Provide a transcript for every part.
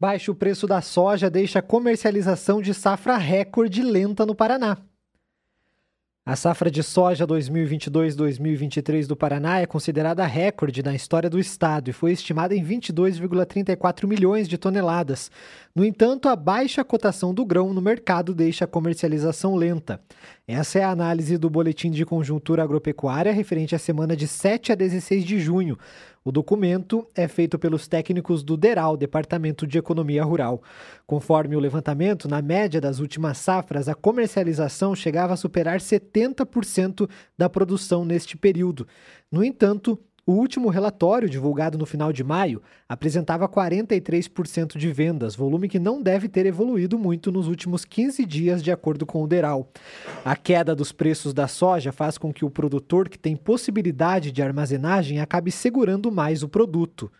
Baixo preço da soja deixa a comercialização de safra recorde lenta no Paraná. A safra de soja 2022-2023 do Paraná é considerada recorde na história do estado e foi estimada em 22,34 milhões de toneladas. No entanto, a baixa cotação do grão no mercado deixa a comercialização lenta. Essa é a análise do Boletim de Conjuntura Agropecuária referente à semana de 7 a 16 de junho. O documento é feito pelos técnicos do DERAL, Departamento de Economia Rural. Conforme o levantamento, na média das últimas safras, a comercialização chegava a superar 70% da produção neste período. No entanto, o último relatório, divulgado no final de maio, apresentava 43% de vendas, volume que não deve ter evoluído muito nos últimos 15 dias, de acordo com o Deral. A queda dos preços da soja faz com que o produtor que tem possibilidade de armazenagem acabe segurando mais o produto.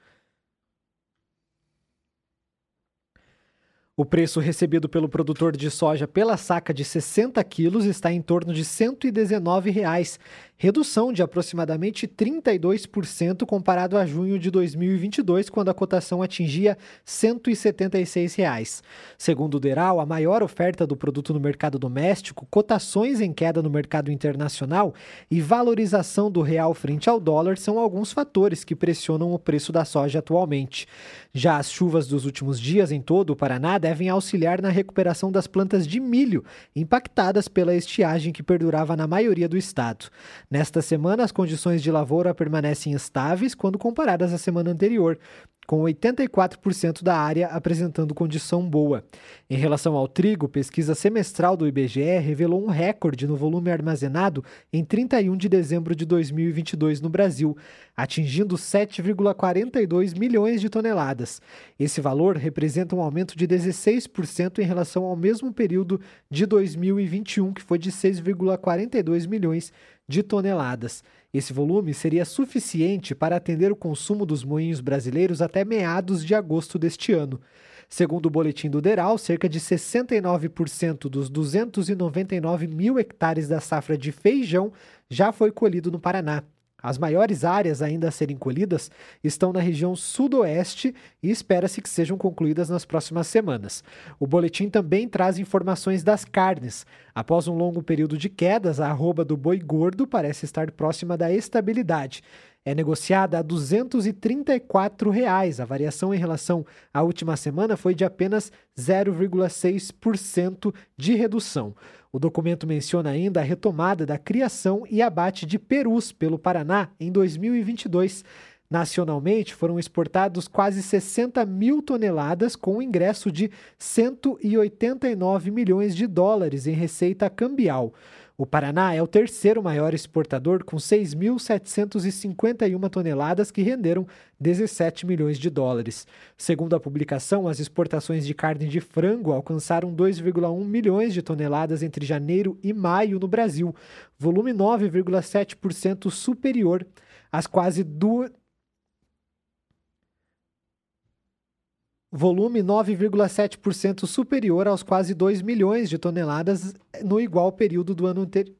O preço recebido pelo produtor de soja pela saca de 60 quilos está em torno de 119 reais, redução de aproximadamente 32% comparado a junho de 2022, quando a cotação atingia 176 reais. Segundo o Deral, a maior oferta do produto no mercado doméstico, cotações em queda no mercado internacional e valorização do real frente ao dólar são alguns fatores que pressionam o preço da soja atualmente. Já as chuvas dos últimos dias em todo o Paraná devem auxiliar na recuperação das plantas de milho, impactadas pela estiagem que perdurava na maioria do estado. Nesta semana, as condições de lavoura permanecem estáveis quando comparadas à semana anterior, com 84% da área apresentando condição boa. Em relação ao trigo, pesquisa semestral do IBGE revelou um recorde no volume armazenado em 31 de dezembro de 2022 no Brasil, atingindo 7,42 milhões de toneladas. Esse valor representa um aumento de 16% em relação ao mesmo período de 2021, que foi de 6,42 milhões de toneladas. Esse volume seria suficiente para atender o consumo dos moinhos brasileiros até meados de agosto deste ano. Segundo o boletim do DERAL, cerca de 69% dos 299 mil hectares da safra de feijão já foi colhido no Paraná. As maiores áreas ainda a serem colhidas estão na região sudoeste e espera-se que sejam concluídas nas próximas semanas. O boletim também traz informações das carnes. Após um longo período de quedas, a arroba do boi gordo parece estar próxima da estabilidade é negociada a 234 reais. A variação em relação à última semana foi de apenas 0,6% de redução. O documento menciona ainda a retomada da criação e abate de perus pelo Paraná em 2022. Nacionalmente, foram exportados quase 60 mil toneladas, com um ingresso de 189 milhões de dólares em receita cambial. O Paraná é o terceiro maior exportador, com 6.751 toneladas que renderam 17 milhões de dólares. Segundo a publicação, as exportações de carne de frango alcançaram 2,1 milhões de toneladas entre janeiro e maio no Brasil, volume 9,7% superior às quase volume 9,7% superior aos quase 2 milhões de toneladas no igual período do ano anterior.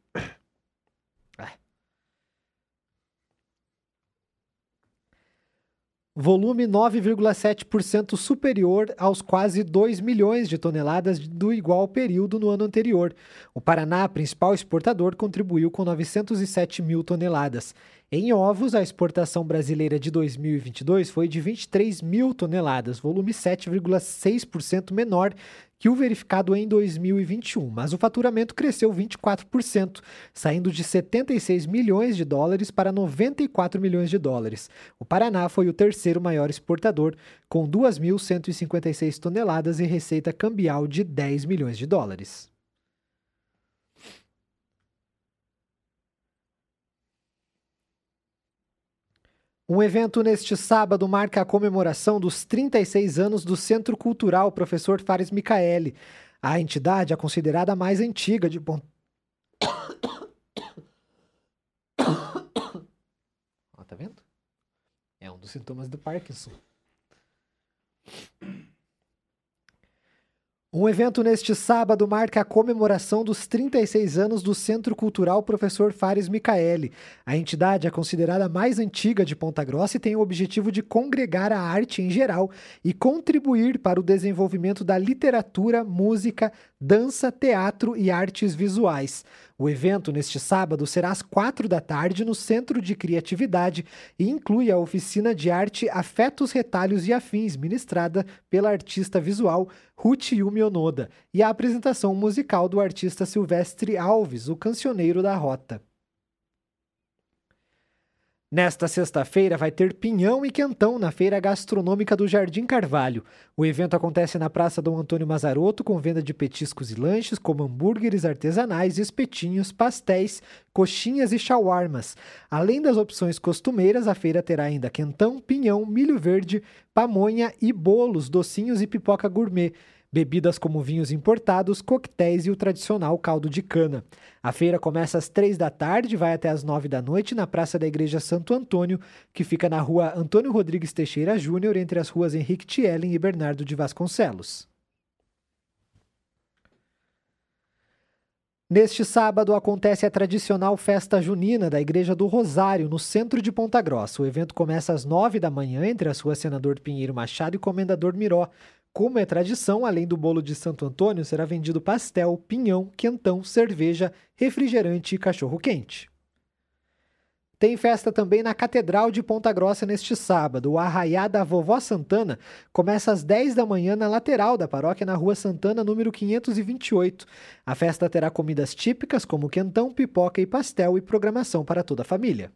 Volume 9,7% superior aos quase 2 milhões de toneladas do igual período no ano anterior. O Paraná, principal exportador, contribuiu com 907 mil toneladas. Em ovos, a exportação brasileira de 2022 foi de 23 mil toneladas, volume 7,6% menor que o verificado em 2021, mas o faturamento cresceu 24%, saindo de 76 milhões de dólares para 94 milhões de dólares. O Paraná foi o terceiro maior exportador, com 2.156 toneladas e receita cambial de 10 milhões de dólares. Um evento neste sábado marca a comemoração dos 36 anos do Centro Cultural Professor Fares Micaeli. A entidade é considerada a mais antiga de Ó, tá vendo? É um dos sintomas do Parkinson. Um evento neste sábado marca a comemoração dos 36 anos do Centro Cultural Professor Fares Micaeli. A entidade é considerada a mais antiga de Ponta Grossa e tem o objetivo de congregar a arte em geral e contribuir para o desenvolvimento da literatura, música, dança, teatro e artes visuais. O evento, neste sábado, será às quatro da tarde no Centro de Criatividade e inclui a oficina de arte Afetos, Retalhos e Afins, ministrada pela artista visual Ruth Yumi Onoda, e a apresentação musical do artista Silvestre Alves, o cancioneiro da Rota. Nesta sexta-feira vai ter pinhão e quentão na Feira Gastronômica do Jardim Carvalho. O evento acontece na Praça Dom Antônio Mazarotto com venda de petiscos e lanches como hambúrgueres artesanais, espetinhos, pastéis, coxinhas e shawarmas. Além das opções costumeiras, a feira terá ainda quentão, pinhão, milho verde, pamonha e bolos, docinhos e pipoca gourmet bebidas como vinhos importados, coquetéis e o tradicional caldo de cana. A feira começa às três da tarde e vai até às nove da noite na Praça da Igreja Santo Antônio, que fica na rua Antônio Rodrigues Teixeira Júnior, entre as ruas Henrique Tielen e Bernardo de Vasconcelos. Neste sábado acontece a tradicional festa junina da Igreja do Rosário, no centro de Ponta Grossa. O evento começa às nove da manhã entre as ruas Senador Pinheiro Machado e Comendador Miró. Como é tradição, além do bolo de Santo Antônio, será vendido pastel, pinhão, quentão, cerveja, refrigerante e cachorro-quente. Tem festa também na Catedral de Ponta Grossa neste sábado. O Arraiá da Vovó Santana começa às 10 da manhã na lateral da paróquia, na Rua Santana, número 528. A festa terá comidas típicas como quentão, pipoca e pastel e programação para toda a família.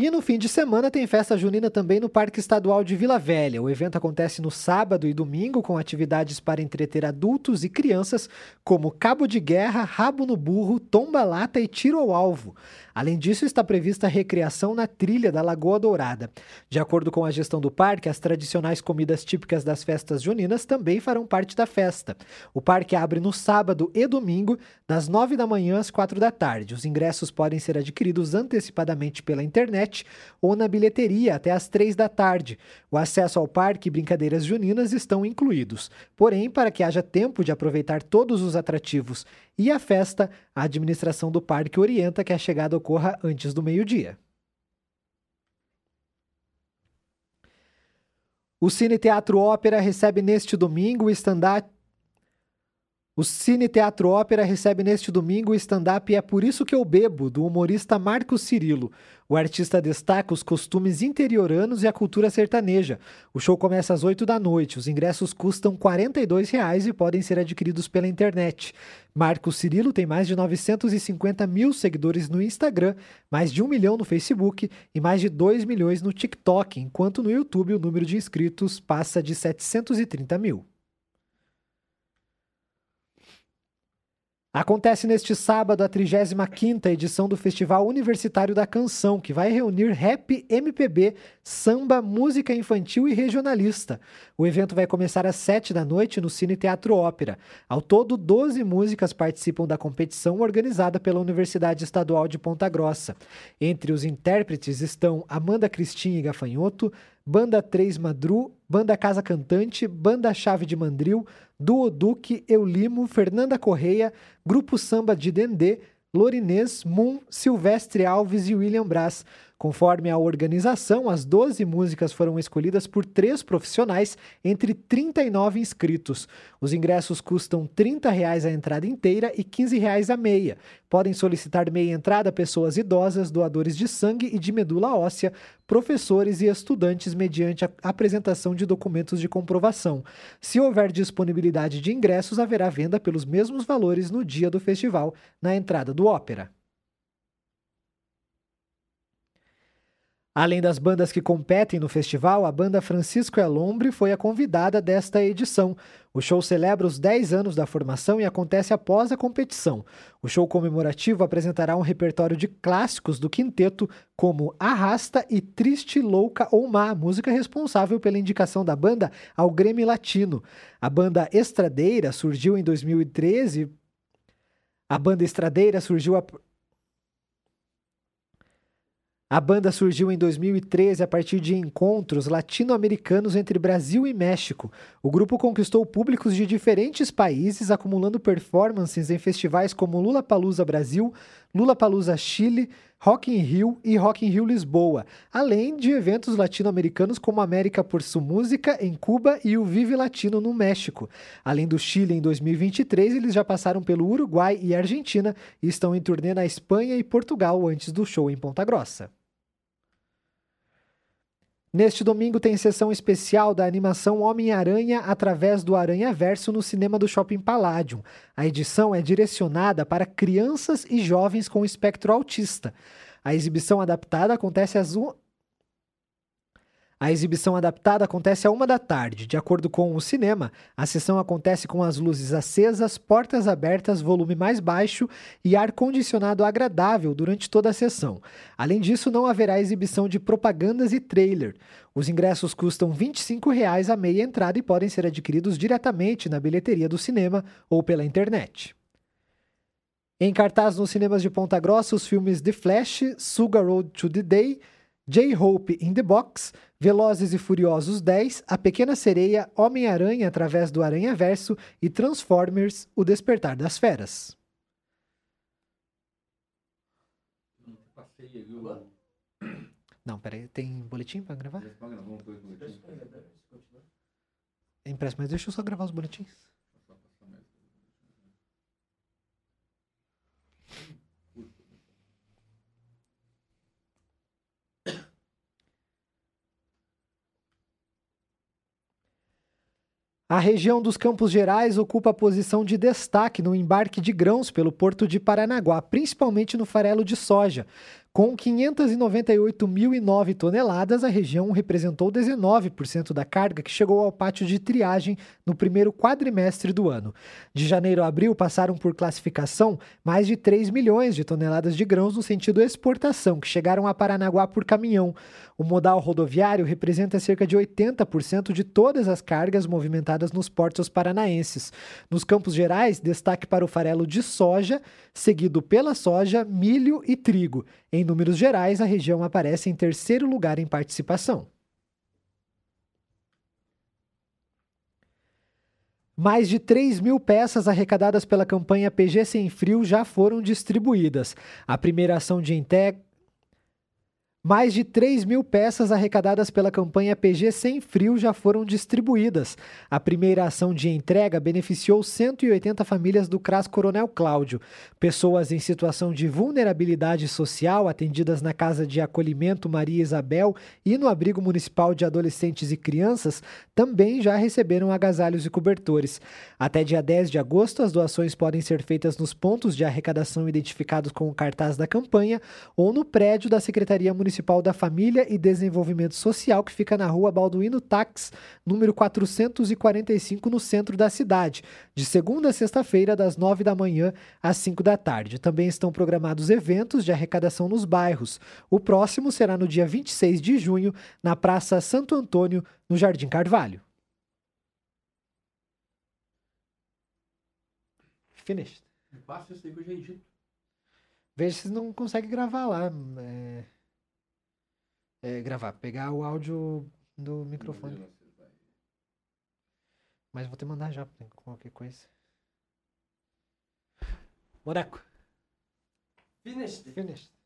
E no fim de semana tem festa junina também no Parque Estadual de Vila Velha. O evento acontece no sábado e domingo com atividades para entreter adultos e crianças, como cabo de guerra, rabo no burro, tomba-lata e tiro ao alvo. Além disso, está prevista recreação na trilha da Lagoa Dourada. De acordo com a gestão do parque, as tradicionais comidas típicas das festas juninas também farão parte da festa. O parque abre no sábado e domingo, das 9 da manhã às 4 da tarde. Os ingressos podem ser adquiridos antecipadamente pela internet ou na bilheteria até às 3 da tarde. O acesso ao parque e brincadeiras juninas estão incluídos. Porém, para que haja tempo de aproveitar todos os atrativos e a festa, a administração do parque orienta que a chegada ocorra antes do meio-dia. O Cine Teatro Ópera recebe neste domingo o stand-up o Cine Teatro Ópera recebe neste domingo o stand-up É Por Isso Que Eu Bebo, do humorista Marcos Cirilo. O artista destaca os costumes interioranos e a cultura sertaneja. O show começa às 8 da noite. Os ingressos custam R$ 42,00 e podem ser adquiridos pela internet. Marcos Cirilo tem mais de 950 mil seguidores no Instagram, mais de um milhão no Facebook e mais de 2 milhões no TikTok, enquanto no YouTube o número de inscritos passa de 730 mil. Acontece neste sábado a 35ª edição do Festival Universitário da Canção, que vai reunir rap, MPB, samba, música infantil e regionalista. O evento vai começar às 7 da noite no Cine Teatro Ópera. Ao todo, 12 músicas participam da competição organizada pela Universidade Estadual de Ponta Grossa. Entre os intérpretes estão Amanda Cristina e Gafanhoto, Banda 3 Madru, Banda Casa Cantante, Banda Chave de Mandril, Duo Duque, Eulimo, Fernanda Correia, Grupo Samba de Dendê, Lorinês, Moon, Silvestre Alves e William Brás. Conforme a organização, as 12 músicas foram escolhidas por três profissionais entre 39 inscritos. Os ingressos custam 30 reais a entrada inteira e 15 reais a meia. Podem solicitar meia entrada pessoas idosas, doadores de sangue e de medula óssea, professores e estudantes mediante a apresentação de documentos de comprovação. Se houver disponibilidade de ingressos, haverá venda pelos mesmos valores no dia do festival, na entrada do Ópera. Além das bandas que competem no festival, a banda Francisco Elombre foi a convidada desta edição. O show celebra os 10 anos da formação e acontece após a competição. O show comemorativo apresentará um repertório de clássicos do quinteto, como Arrasta e Triste, Louca ou Má, música responsável pela indicação da banda ao Grêmio Latino. A banda Estradeira surgiu em 2013. A banda Estradeira surgiu a banda surgiu em 2013 a partir de encontros latino-americanos entre Brasil e México. O grupo conquistou públicos de diferentes países, acumulando performances em festivais como Lula Palusa Brasil, Lula Palusa Chile, Rock in Rio e Rock in Rio Lisboa, além de eventos latino-americanos como América por Sua Música em Cuba e o Vive Latino no México. Além do Chile em 2023, eles já passaram pelo Uruguai e Argentina e estão em turnê na Espanha e Portugal antes do show em Ponta Grossa. Neste domingo tem sessão especial da animação Homem-Aranha através do Aranha Verso no cinema do Shopping Palladium. A edição é direcionada para crianças e jovens com espectro autista. A exibição adaptada acontece às a exibição adaptada acontece a uma da tarde. De acordo com o cinema, a sessão acontece com as luzes acesas, portas abertas, volume mais baixo e ar-condicionado agradável durante toda a sessão. Além disso, não haverá exibição de propagandas e trailer. Os ingressos custam 25 reais a meia entrada e podem ser adquiridos diretamente na bilheteria do cinema ou pela internet. Em cartaz nos cinemas de Ponta Grossa, os filmes The Flash, Sugar Road to the Day, J-Hope in the Box, Velozes e Furiosos 10, A Pequena Sereia, Homem-Aranha através do Aranha Verso e Transformers: O Despertar das Feras. Não, peraí, tem boletim para gravar? Impresso, mas deixa eu só gravar os boletins. A região dos Campos Gerais ocupa a posição de destaque no embarque de grãos pelo porto de Paranaguá, principalmente no farelo de soja. Com 598.009 toneladas, a região representou 19% da carga que chegou ao pátio de triagem no primeiro quadrimestre do ano. De janeiro a abril passaram por classificação mais de 3 milhões de toneladas de grãos no sentido exportação, que chegaram a Paranaguá por caminhão. O modal rodoviário representa cerca de 80% de todas as cargas movimentadas nos portos paranaenses. Nos Campos Gerais, destaque para o farelo de soja, seguido pela soja, milho e trigo. Em números gerais, a região aparece em terceiro lugar em participação. Mais de 3 mil peças arrecadadas pela campanha PG Sem Frio já foram distribuídas. A primeira ação de mais de 3 mil peças arrecadadas pela campanha PG Sem Frio já foram distribuídas. A primeira ação de entrega beneficiou 180 famílias do CRAS Coronel Cláudio. Pessoas em situação de vulnerabilidade social atendidas na Casa de Acolhimento Maria Isabel e no Abrigo Municipal de Adolescentes e Crianças também já receberam agasalhos e cobertores. Até dia 10 de agosto, as doações podem ser feitas nos pontos de arrecadação identificados com o cartaz da campanha ou no prédio da Secretaria Municipal Municipal da Família e Desenvolvimento Social, que fica na rua Balduino Tax, número 445, no centro da cidade, de segunda a sexta-feira, das nove da manhã às cinco da tarde. Também estão programados eventos de arrecadação nos bairros. O próximo será no dia 26 de junho, na Praça Santo Antônio, no Jardim Carvalho. Finished. Passa isso aí que eu já edito. Veja se não consegue gravar lá. É é, gravar, pegar o áudio do microfone. Mas vou te mandar já, qualquer coisa. Moraco. Finished. Finished.